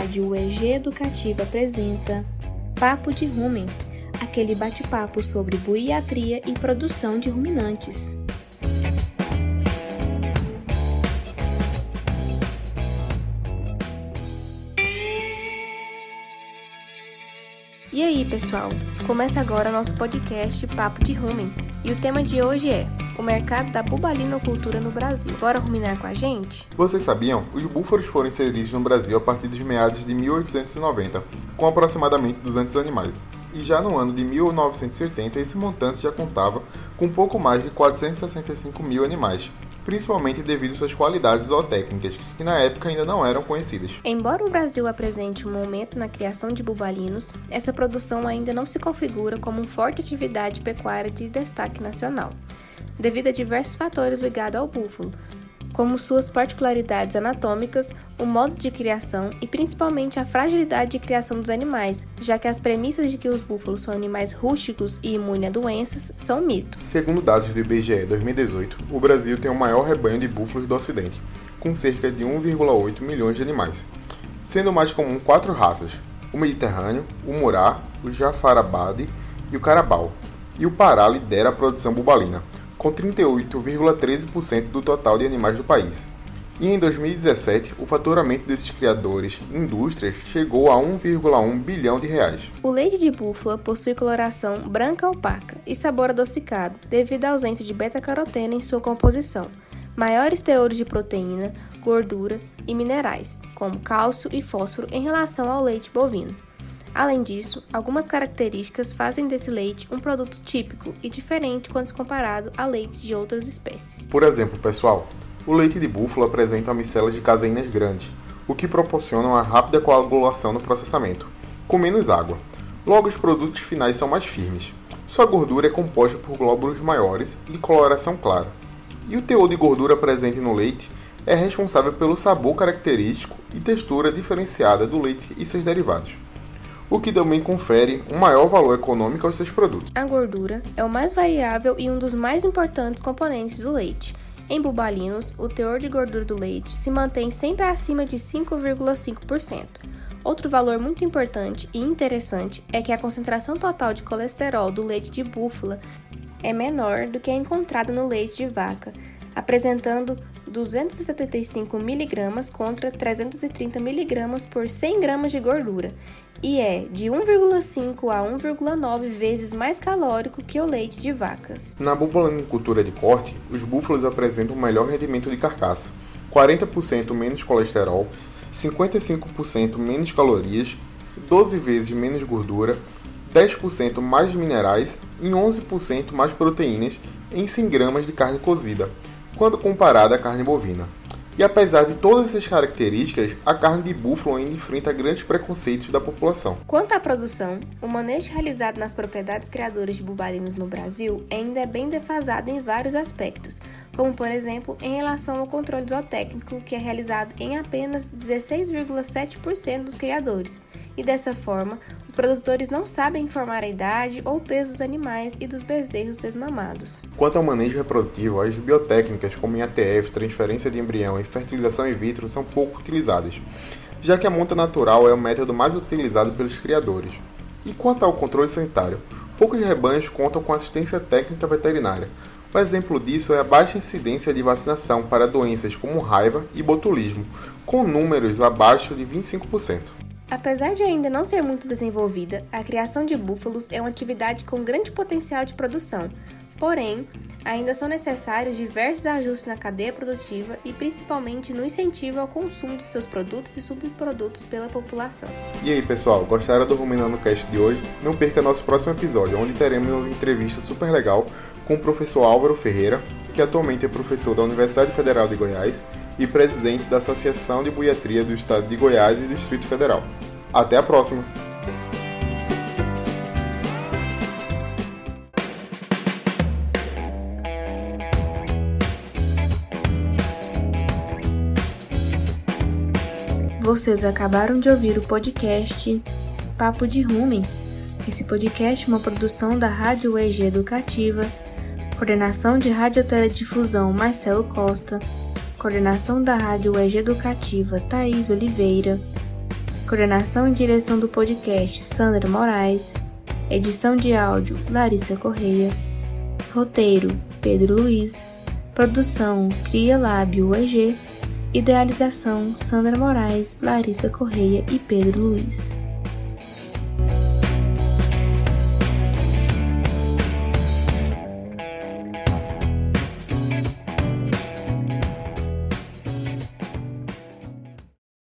Rádio UEG Educativa apresenta Papo de Rumen, aquele bate-papo sobre buiatria e produção de ruminantes. E aí, pessoal? Começa agora nosso podcast Papo de Rumen. E o tema de hoje é o mercado da bubalinocultura no Brasil. Bora ruminar com a gente? Vocês sabiam? Os búfalos foram inseridos no Brasil a partir dos meados de 1890, com aproximadamente 200 animais. E já no ano de 1980, esse montante já contava com pouco mais de 465 mil animais, principalmente devido às suas qualidades zootécnicas, que na época ainda não eram conhecidas. Embora o Brasil apresente um aumento na criação de bubalinos, essa produção ainda não se configura como uma forte atividade pecuária de destaque nacional, devido a diversos fatores ligados ao búfalo, como suas particularidades anatômicas, o modo de criação e principalmente a fragilidade de criação dos animais, já que as premissas de que os búfalos são animais rústicos e imunes a doenças são mito. Segundo dados do IBGE 2018, o Brasil tem o maior rebanho de búfalos do Ocidente, com cerca de 1,8 milhões de animais, sendo mais comum quatro raças: o Mediterrâneo, o Murá, o Jafarabade e o Carabao. E o Pará lidera a produção bubalina, com 38,13% do total de animais do país. E em 2017, o faturamento desses criadores indústrias chegou a 1,1 bilhão de reais. O leite de búfala possui coloração branca opaca e sabor adocicado, devido à ausência de beta-caroteno em sua composição, maiores teores de proteína, gordura e minerais, como cálcio e fósforo em relação ao leite bovino. Além disso, algumas características fazem desse leite um produto típico e diferente quando comparado a leites de outras espécies. Por exemplo, pessoal, o leite de búfalo apresenta micelas de caseínas grandes, o que proporciona uma rápida coagulação no processamento, com menos água. Logo, os produtos finais são mais firmes. Sua gordura é composta por glóbulos maiores de coloração clara. E o teor de gordura presente no leite é responsável pelo sabor característico e textura diferenciada do leite e seus derivados o que também confere um maior valor econômico aos seus produtos. A gordura é o mais variável e um dos mais importantes componentes do leite. Em bubalinos, o teor de gordura do leite se mantém sempre acima de 5,5%. Outro valor muito importante e interessante é que a concentração total de colesterol do leite de búfala é menor do que a encontrada no leite de vaca, apresentando 275 mg contra 330 mg por 100 gramas de gordura. E é de 1,5 a 1,9 vezes mais calórico que o leite de vacas. Na bubulanicultura de corte, os búfalos apresentam melhor rendimento de carcaça, 40% menos colesterol, 55% menos calorias, 12 vezes menos gordura, 10% mais minerais e 11% mais proteínas em 100 gramas de carne cozida, quando comparada à carne bovina. E apesar de todas essas características, a carne de búfalo ainda enfrenta grandes preconceitos da população. Quanto à produção, o manejo realizado nas propriedades criadoras de bubalinos no Brasil ainda é bem defasado em vários aspectos, como por exemplo em relação ao controle zootécnico, que é realizado em apenas 16,7% dos criadores, e dessa forma, os produtores não sabem informar a idade ou peso dos animais e dos bezerros desmamados. Quanto ao manejo reprodutivo, as biotécnicas como em ATF, transferência de embrião e fertilização in vitro são pouco utilizadas, já que a monta natural é o método mais utilizado pelos criadores. E quanto ao controle sanitário, poucos rebanhos contam com assistência técnica veterinária. Um exemplo disso é a baixa incidência de vacinação para doenças como raiva e botulismo, com números abaixo de 25%. Apesar de ainda não ser muito desenvolvida, a criação de búfalos é uma atividade com grande potencial de produção. Porém, ainda são necessários diversos ajustes na cadeia produtiva e principalmente no incentivo ao consumo de seus produtos e subprodutos pela população. E aí, pessoal, gostaram do Ruminando Cast de hoje? Não perca nosso próximo episódio, onde teremos uma entrevista super legal com o professor Álvaro Ferreira, que atualmente é professor da Universidade Federal de Goiás e presidente da Associação de Buiatria do Estado de Goiás e Distrito Federal. Até a próxima! Vocês acabaram de ouvir o podcast Papo de Rumen. Esse podcast é uma produção da Rádio EG Educativa, coordenação de radioteledifusão Marcelo Costa, Coordenação da Rádio EG Educativa Thaís Oliveira. Coordenação e direção do podcast Sandra Moraes. Edição de áudio Larissa Correia. Roteiro Pedro Luiz. Produção Cria Lábio EG. Idealização Sandra Moraes, Larissa Correia e Pedro Luiz.